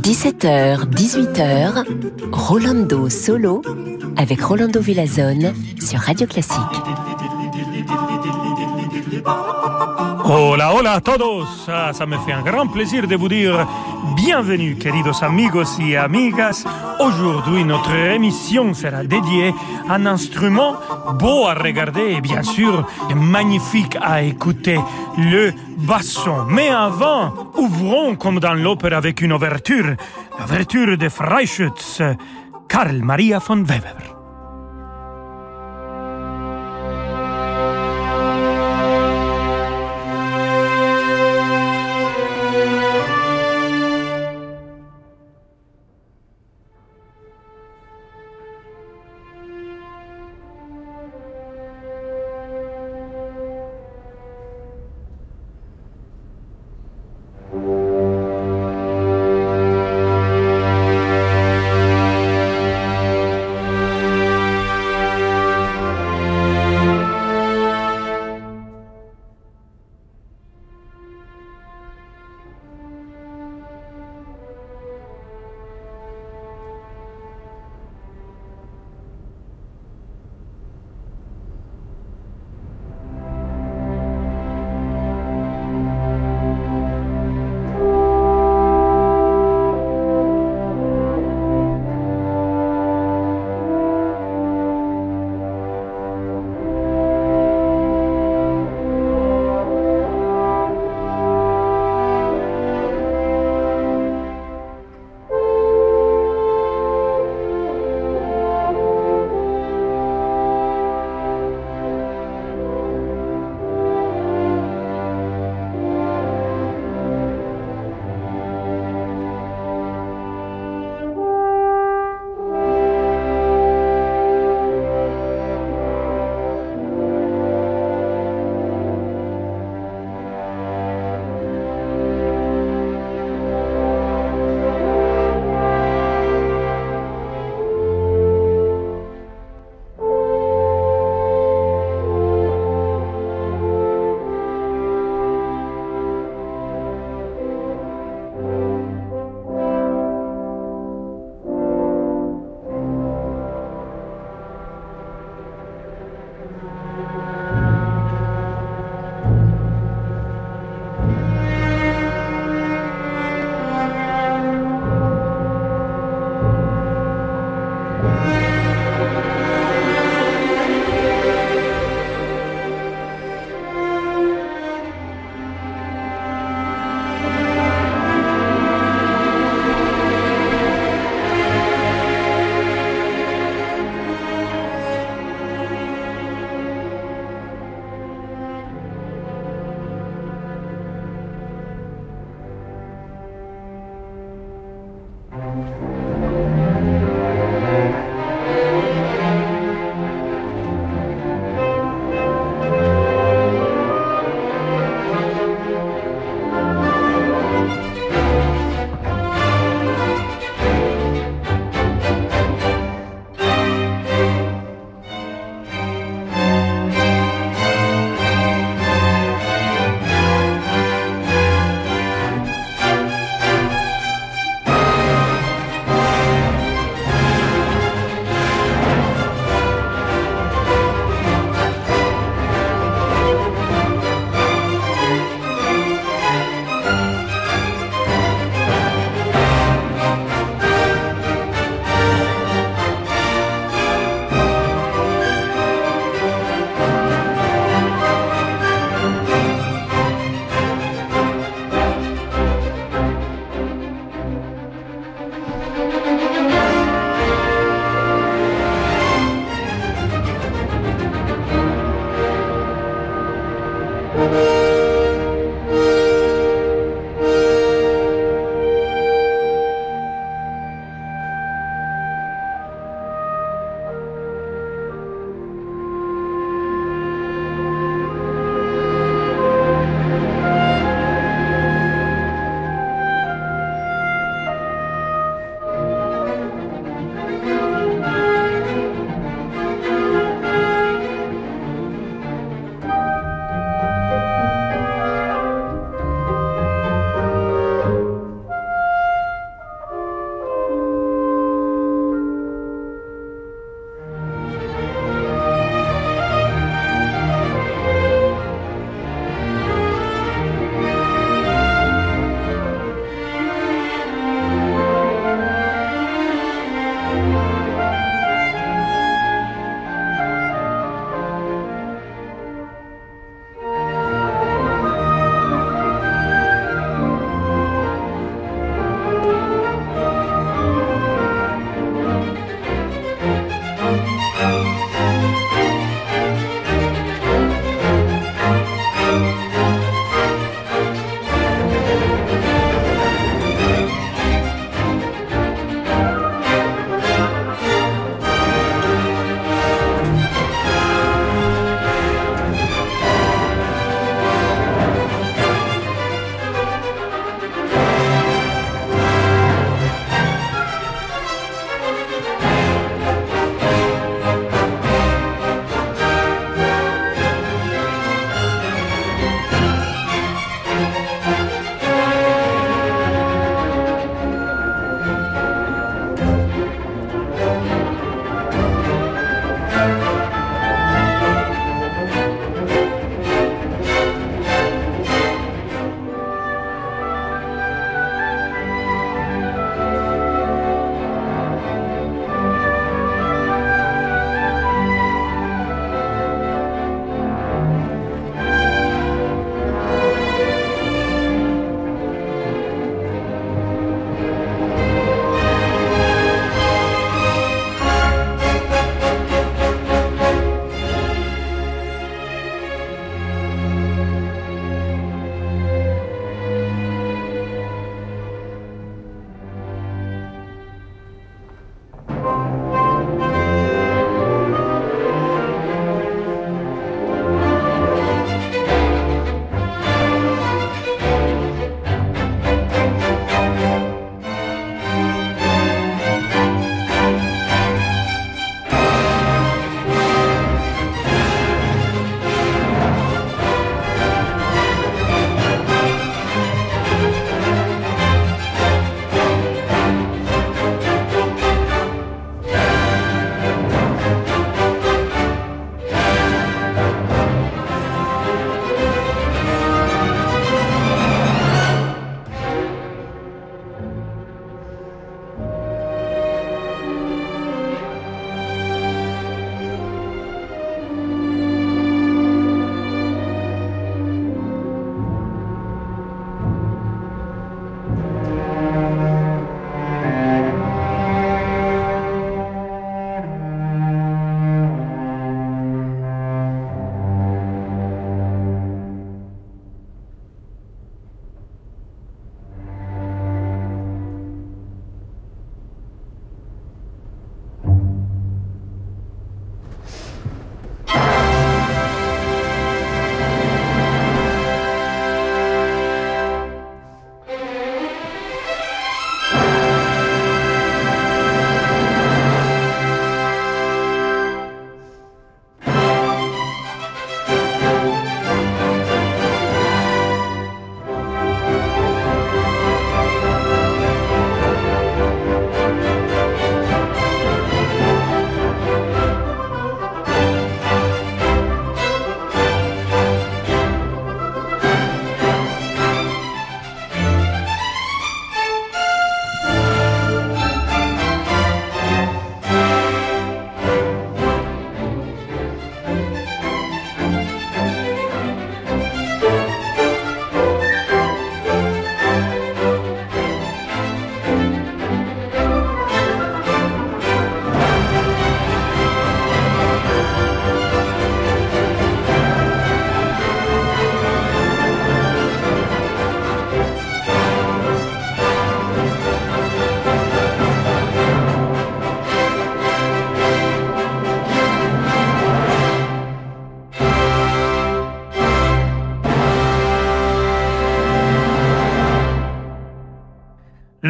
17h, 18h, Rolando Solo avec Rolando Villazone sur Radio Classique. Hola, hola a todos. Ah, ça me fait un grand plaisir de vous dire bienvenue, queridos amigos y amigas. Aujourd'hui, notre émission sera dédiée à un instrument beau à regarder et bien sûr magnifique à écouter, le basson. Mais avant, ouvrons comme dans l'opéra avec une ouverture, l'ouverture de Freischütz, Karl Maria von Weber.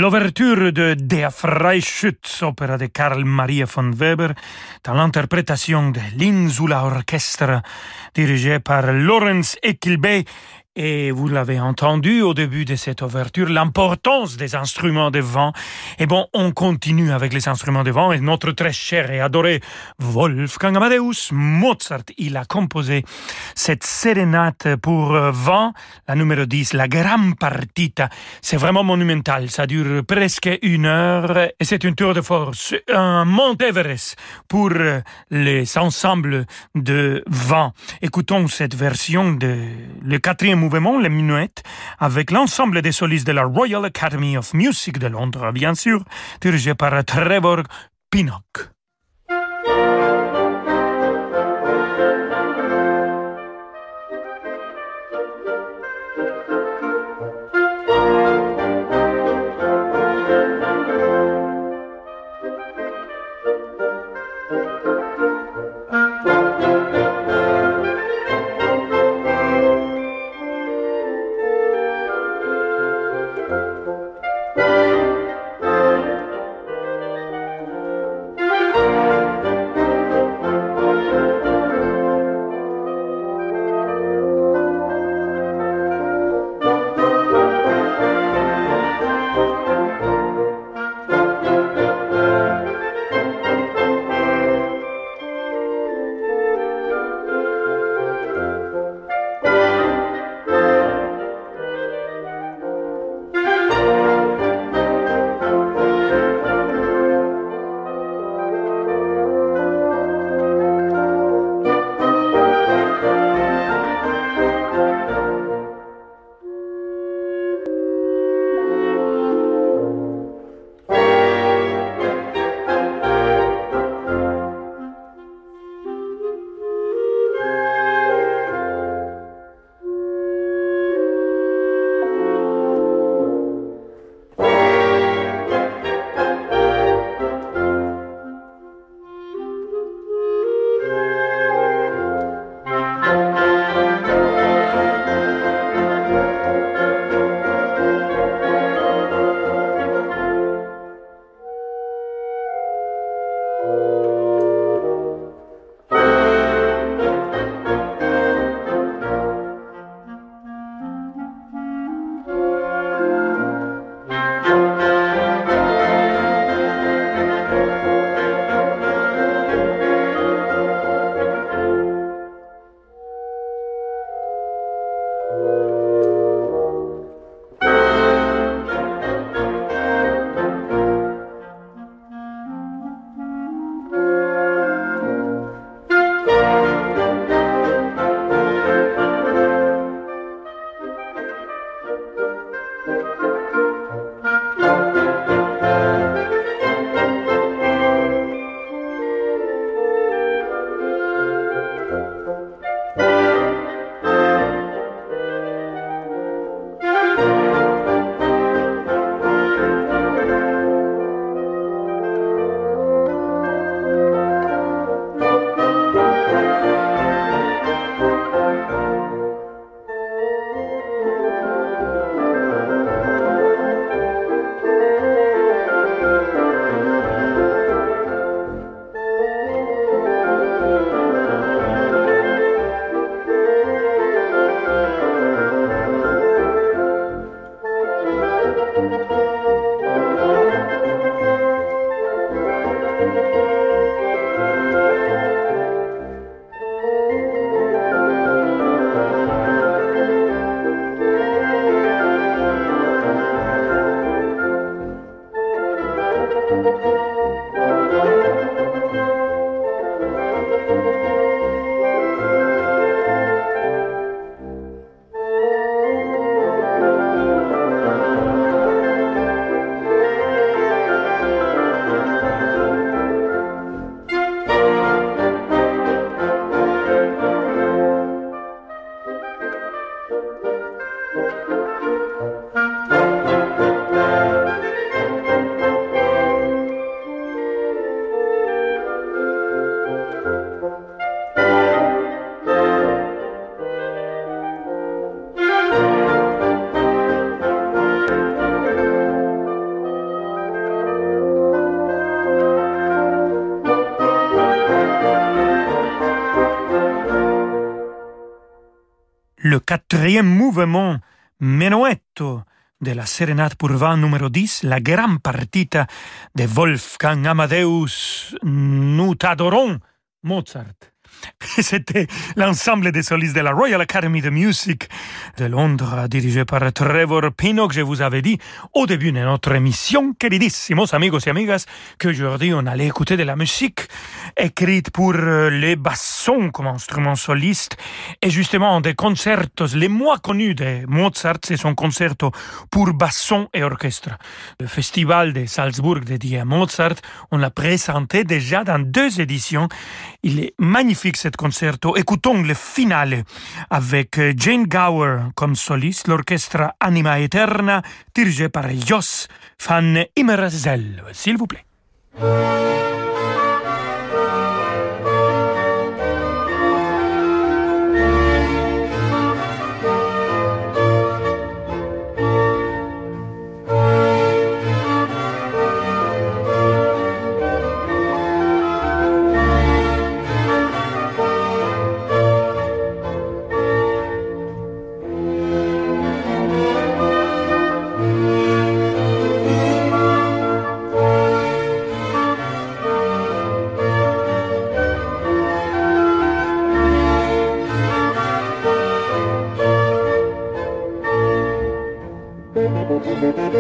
L'ouverture de Der Freischütz, opéra de Karl Maria von Weber, dans l'interprétation de l'Insula Orchestra, dirigée par Lorenz Eckilbe et vous l'avez entendu au début de cette ouverture, l'importance des instruments de vent. Et bon, on continue avec les instruments de vent et notre très cher et adoré Wolfgang Amadeus Mozart, il a composé cette sérénate pour vent, la numéro 10, la Gran Partita. C'est vraiment monumental, ça dure presque une heure et c'est une tour de force, un Mont Everest pour les ensembles de vent. Écoutons cette version de le quatrième mouvement, les minuettes, avec l'ensemble des solistes de la Royal Academy of Music de Londres, bien sûr, dirigé par Trevor Pinnock. Quatrième mouvement Menuetto de la sérénade pour vent numéro 10, la grande partita de Wolfgang Amadeus Nous Mozart. C'était l'ensemble des solistes de la Royal Academy of Music de Londres, dirigé par Trevor Pinnock. Je vous avais dit au début de notre émission, queridissimos amigos et amigas, qu'aujourd'hui on allait écouter de la musique écrite pour euh, les bassons comme instrument soliste. Et justement, des concertos les moins connus de Mozart, c'est son concerto pour basson et orchestre. Le festival de Salzbourg dédié à Mozart, on l'a présenté déjà dans deux éditions. Il est magnifique cet concerto. Écoutons le finale avec Jane Gower comme soliste, l'orchestre Anima Eterna, dirigé par Jos van Immerzel. S'il vous plaît.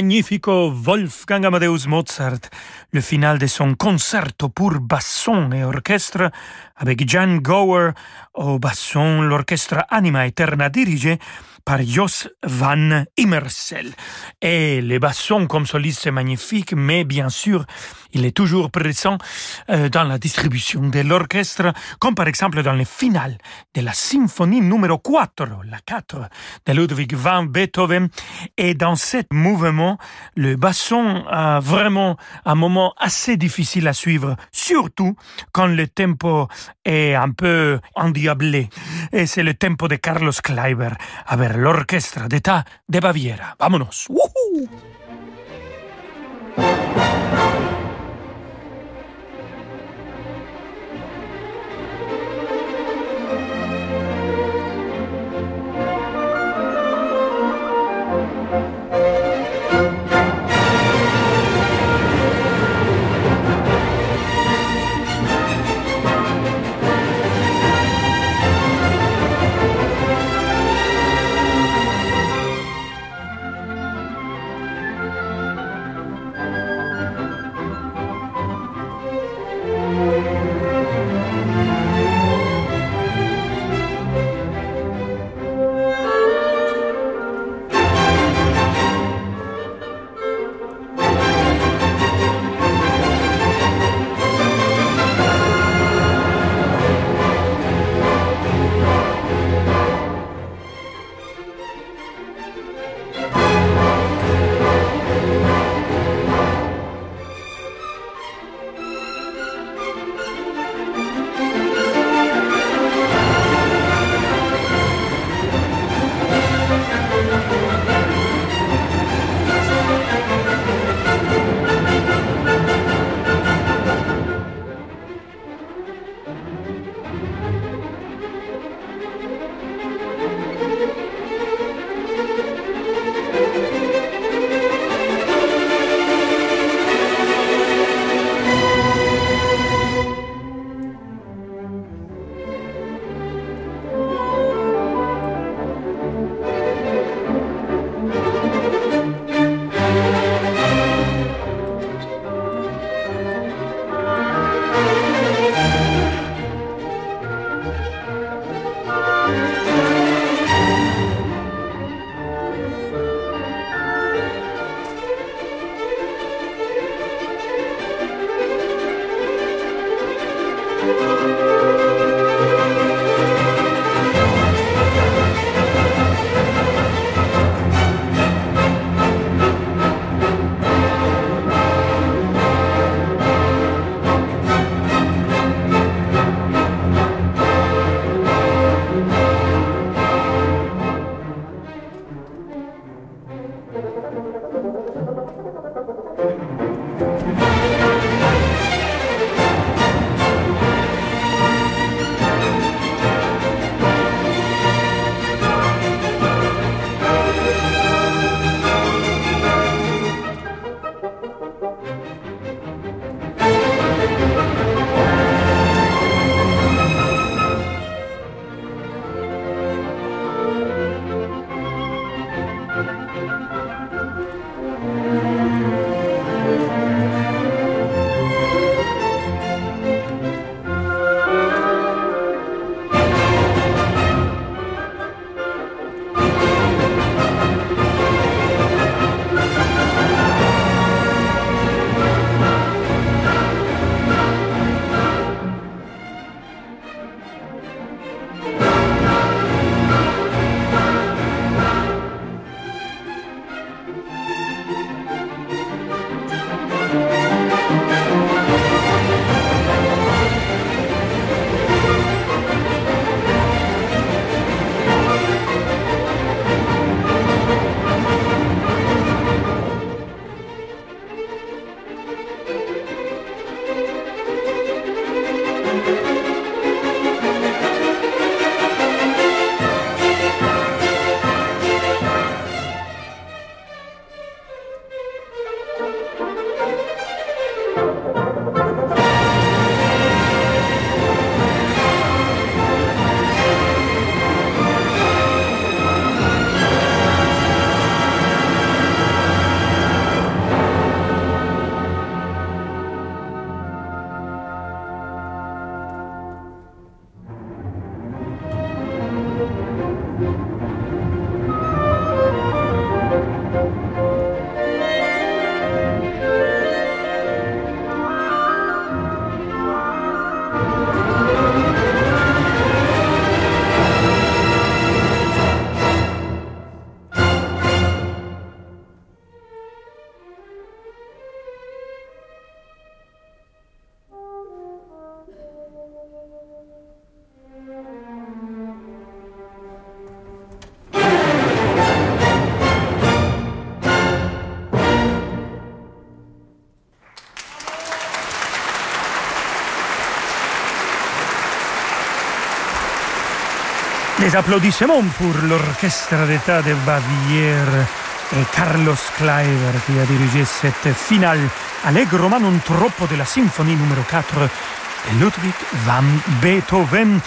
Magnifico Wolfgang Amadeus Mozart, le final de son concerto pour basson et orchestre avec Jan Gower au basson, l'orchestre Anima Eterna dirigé par Jos van Immersel. Et le basson comme soliste c'est magnifique, mais bien sûr, il est toujours présent euh, dans la distribution de l'orchestre, comme par exemple dans le final de la symphonie numéro 4, la 4 de Ludwig van Beethoven. Et dans ce mouvement, le basson a vraiment un moment assez difficile à suivre, surtout quand le tempo est un peu endiablé. Et c'est le tempo de Carlos Kleiber la Orquesta de Baviera. ¡Vámonos! Des applaudissements pour l'orchestre d'État de Bavière et Carlos Kleiber qui a dirigé cette finale allegro ma non troppo de la symphonie numéro 4 de Ludwig van Beethoven.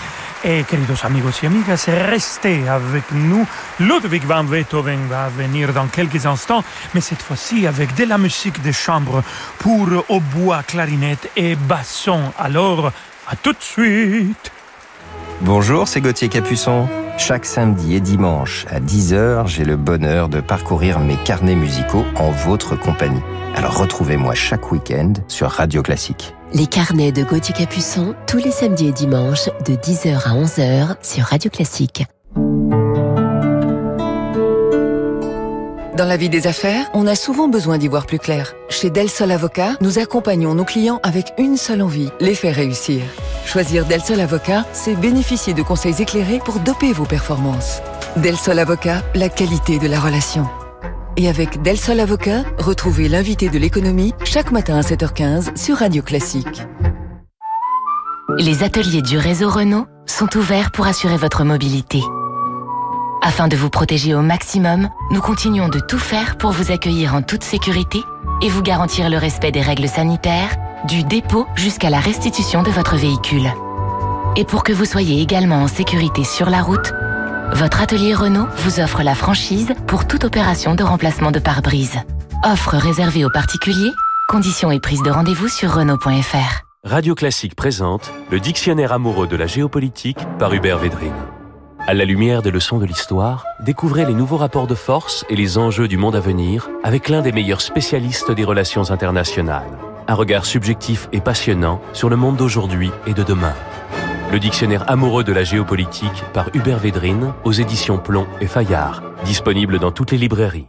Et queridos amigos y amigas, restez avec nous. Ludwig van Beethoven va venir dans quelques instants, mais cette fois-ci avec de la musique de chambre pour hautbois, clarinette et basson. Alors, à tout de suite. Bonjour, c'est Gauthier Capuçon. Chaque samedi et dimanche à 10h, j'ai le bonheur de parcourir mes carnets musicaux en votre compagnie. Alors retrouvez-moi chaque week-end sur Radio Classique. Les carnets de Gauthier Capuçon, tous les samedis et dimanches de 10h à 11h sur Radio Classique. Dans la vie des affaires, on a souvent besoin d'y voir plus clair. Chez Del Sol Avocat, nous accompagnons nos clients avec une seule envie, les faire réussir. Choisir Del Sol Avocat, c'est bénéficier de conseils éclairés pour doper vos performances. Del Sol Avocat, la qualité de la relation. Et avec Del Sol Avocat, retrouvez l'invité de l'économie chaque matin à 7h15 sur Radio Classique. Les ateliers du réseau Renault sont ouverts pour assurer votre mobilité. Afin de vous protéger au maximum, nous continuons de tout faire pour vous accueillir en toute sécurité et vous garantir le respect des règles sanitaires, du dépôt jusqu'à la restitution de votre véhicule. Et pour que vous soyez également en sécurité sur la route, votre atelier Renault vous offre la franchise pour toute opération de remplacement de pare-brise. Offre réservée aux particuliers, conditions et prise de rendez-vous sur Renault.fr. Radio Classique présente le dictionnaire amoureux de la géopolitique par Hubert Védrine. À la lumière des leçons de l'histoire, découvrez les nouveaux rapports de force et les enjeux du monde à venir avec l'un des meilleurs spécialistes des relations internationales. Un regard subjectif et passionnant sur le monde d'aujourd'hui et de demain. Le dictionnaire amoureux de la géopolitique par Hubert Védrine aux éditions Plomb et Fayard, disponible dans toutes les librairies.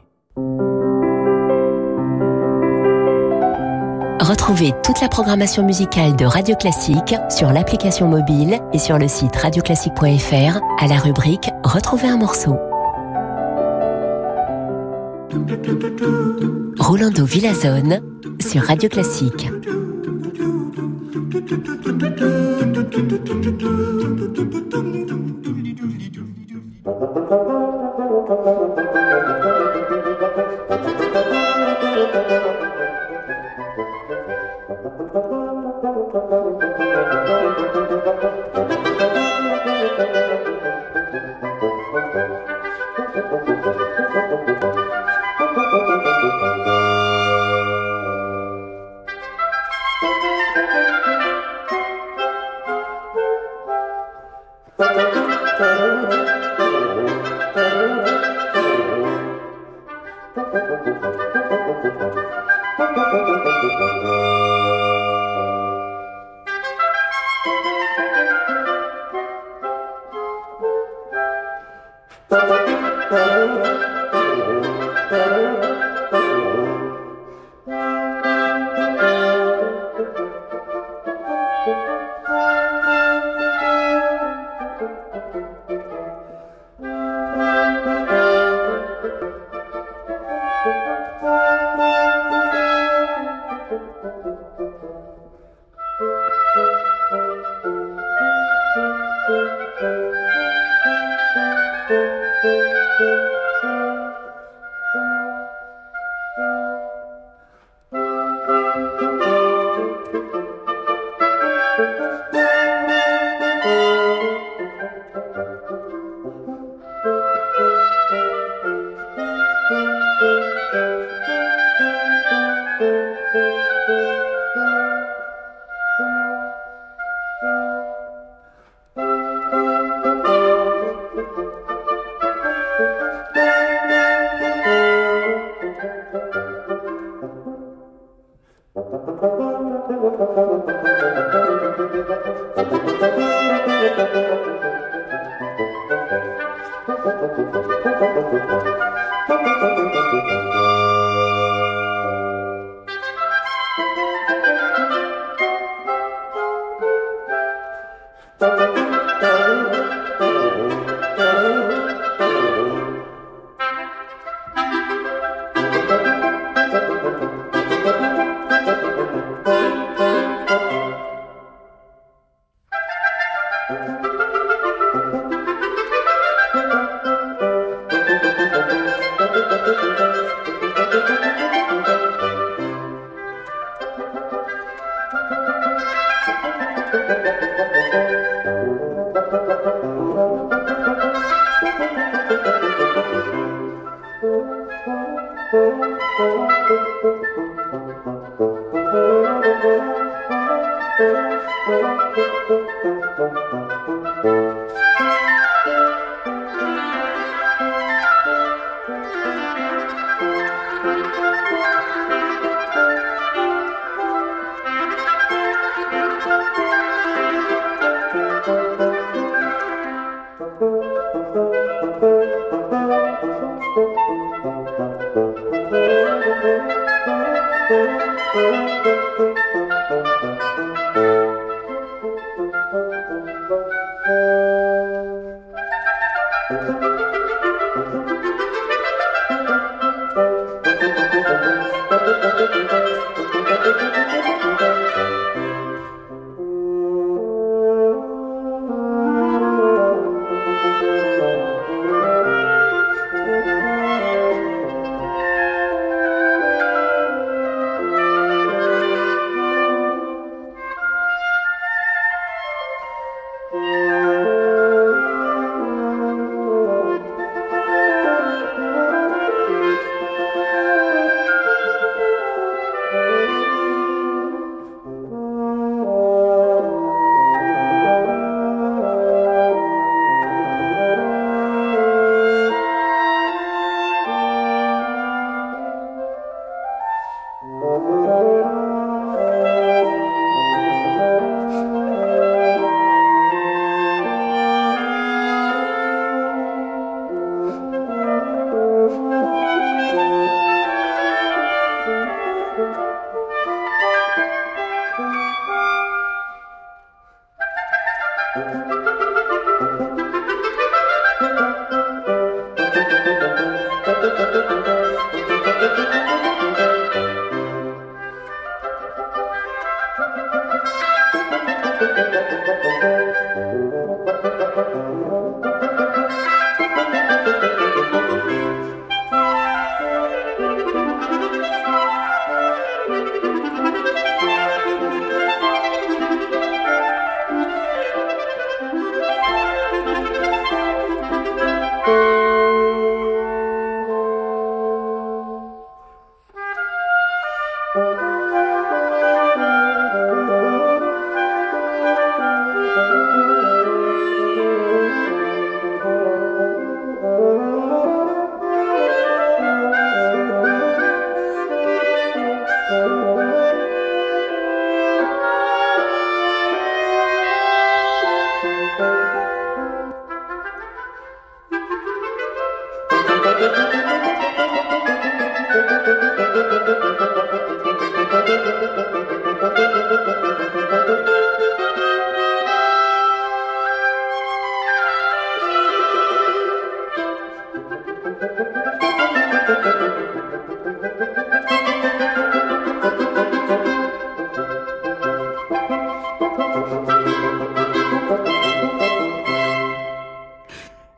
Retrouvez toute la programmation musicale de Radio Classique sur l'application mobile et sur le site radioclassique.fr à la rubrique Retrouver un morceau. Rolando Villazone sur Radio Classique.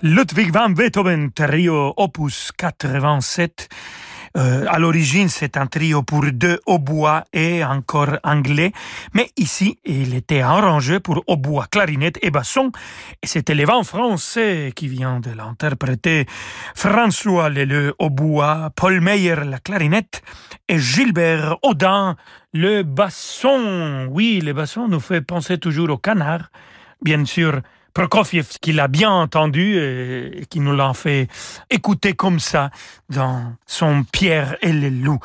Ludwig van Beethoven, trio opus 87. Euh, à l'origine, c'est un trio pour deux hautbois et encore anglais, mais ici, il était arrangé pour hautbois, clarinette et basson, et c'était les vents français qui vient de l'interpréter. François Leleu hautbois, Paul Meyer la clarinette et Gilbert Audin le basson. Oui, le basson nous fait penser toujours au canard, bien sûr. Prokofiev qui l'a bien entendu et qui nous l'a fait écouter comme ça dans son Pierre et les loups.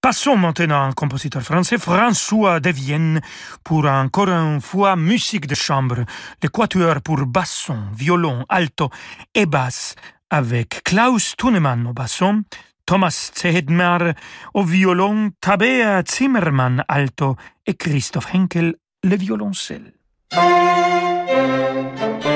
Passons maintenant à un compositeur français, François de Vienne, pour encore une fois musique de chambre, le quatuor pour basson, violon, alto et basse, avec Klaus Thunemann au basson, Thomas Zehedmar au violon, Tabea Zimmermann alto et Christoph Henkel le violoncelle. Música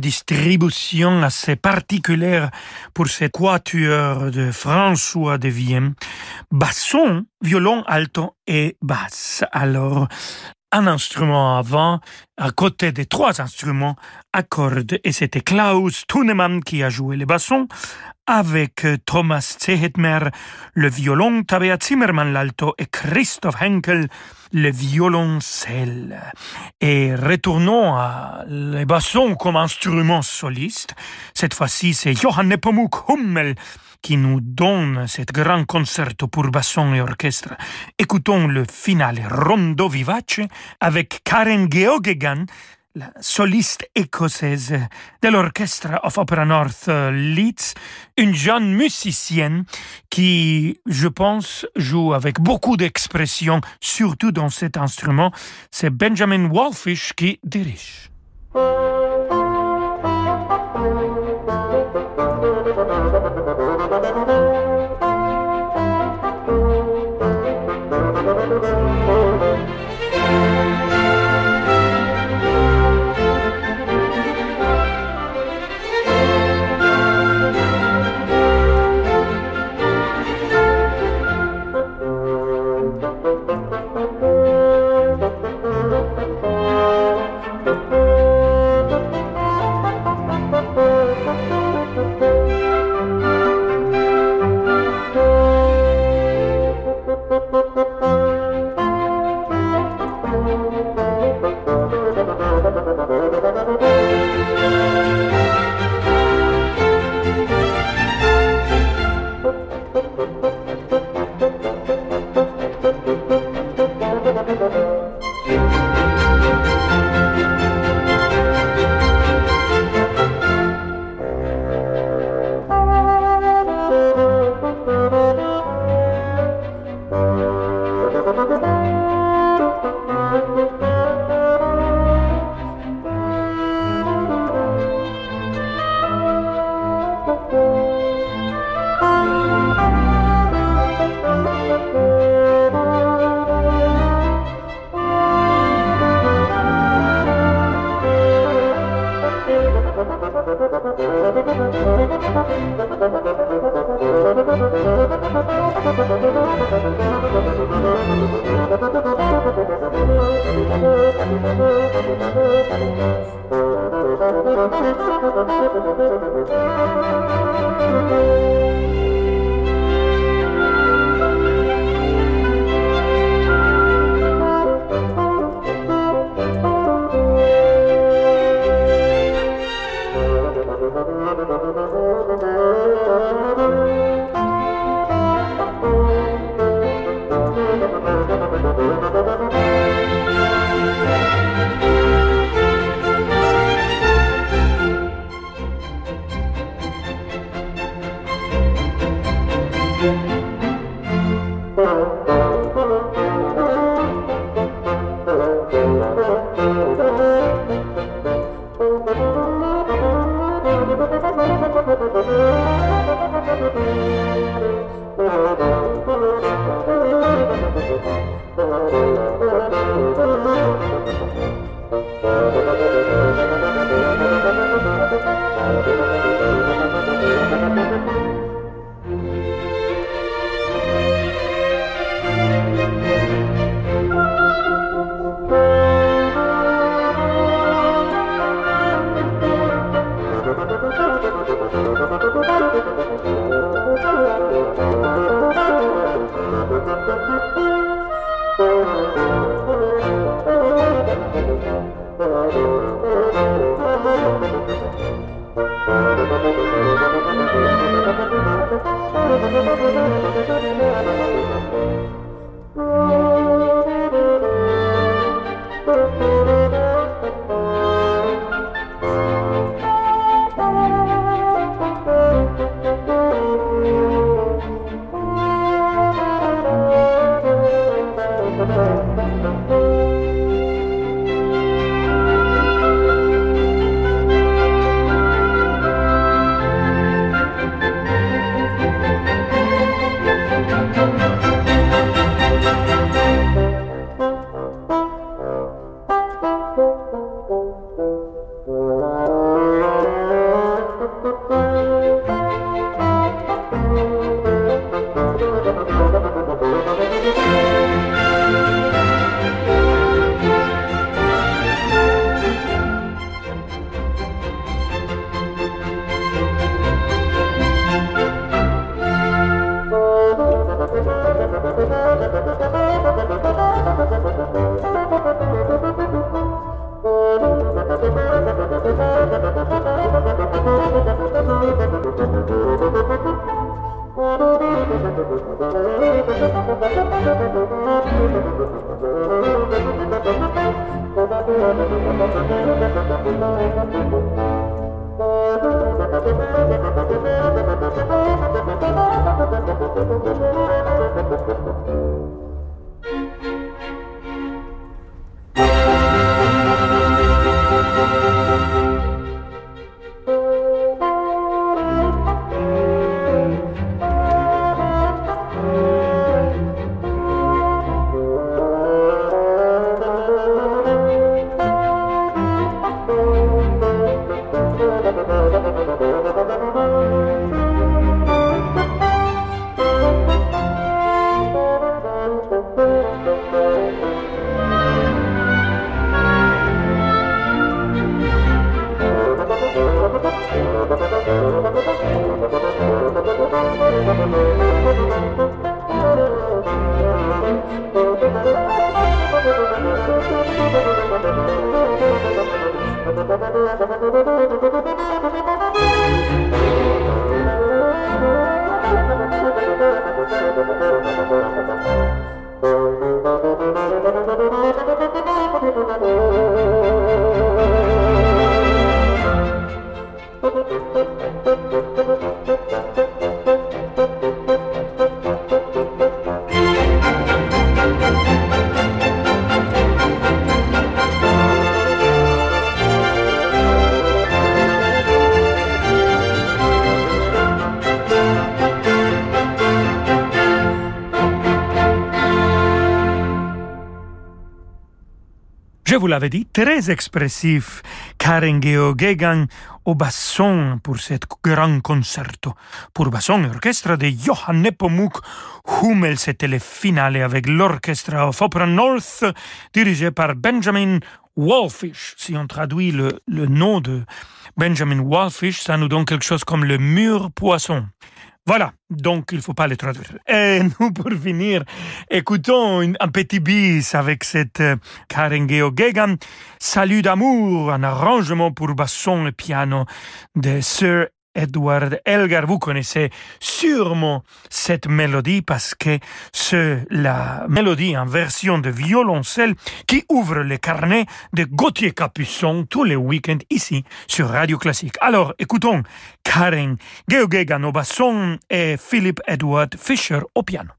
distribution assez particulière pour cette quatuor de François de Vienne. Basson, violon, alto et basse. Alors, un instrument avant, à côté des trois instruments à cordes, et c'était Klaus Thunemann qui a joué le basson, avec Thomas Zehetmer le violon, Tabea Zimmermann l'alto et Christoph Henkel le violoncelle. Et retournons à les bassons comme instrument soliste. Cette fois-ci, c'est Johann Nepomuk Hummel qui nous donne cet grand concerto pour basson et orchestre. Écoutons le finale Rondo Vivace avec Karen Geoghegan la soliste écossaise de l'orchestre of Opera North euh, Leeds, une jeune musicienne qui, je pense, joue avec beaucoup d'expression, surtout dans cet instrument. C'est Benjamin Walfish qui dirige. Vous l'avais dit, très expressif, Karen Geoghegan au basson pour cet grand concerto. Pour basson et orchestre de Johann Nepomuk Hummel, c'était le finale avec l'orchestre of Opera North, dirigé par Benjamin Wallfish. Si on traduit le, le nom de Benjamin Wallfish, ça nous donne quelque chose comme le mur poisson. Voilà, donc il ne faut pas les traduire. Et nous, pour finir, écoutons un petit bis avec cette euh, Karen Geoghegan, Salut d'amour, un arrangement pour basson et piano de Sir Edward Elgar. Vous connaissez sûrement cette mélodie parce que c'est la mélodie en version de violoncelle qui ouvre les carnets de Gauthier Capuçon tous les week-ends ici sur Radio Classique. Alors, écoutons Karen Geoghegan au basson et Philip Edward Fisher au piano.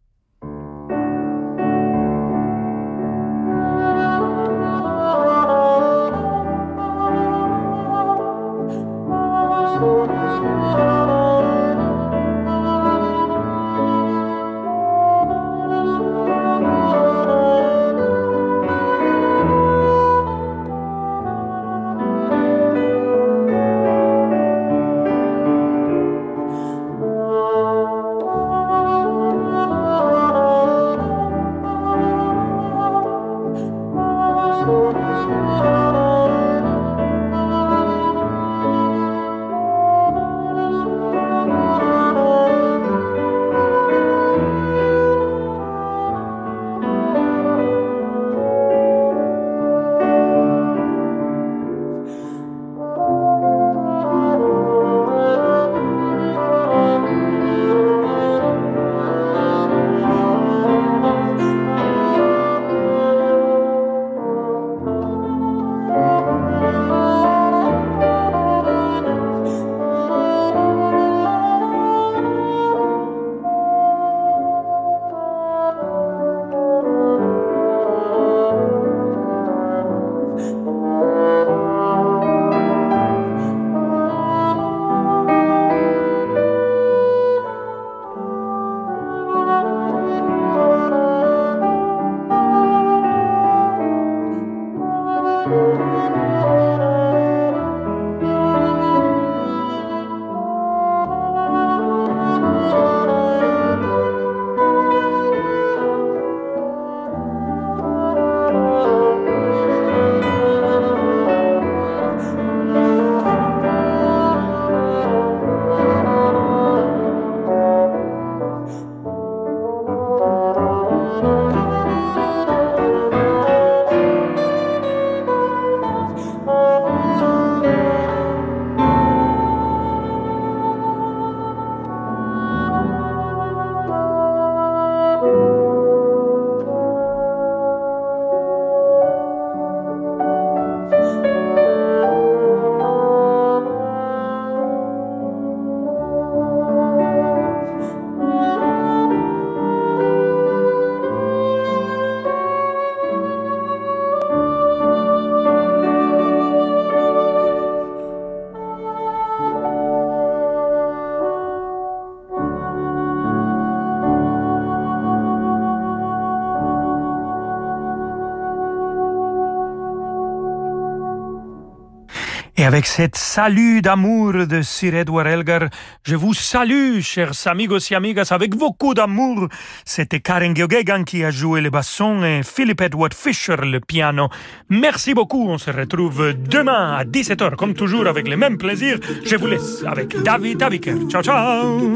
Avec cette salut d'amour de Sir Edward Elgar, je vous salue, chers amigos et amigas, avec beaucoup d'amour. C'était Karen Geoghegan qui a joué le basson et Philip Edward Fisher le piano. Merci beaucoup. On se retrouve demain à 17h, comme toujours, avec le même plaisir. Je vous laisse avec David Aviker. Ciao, ciao!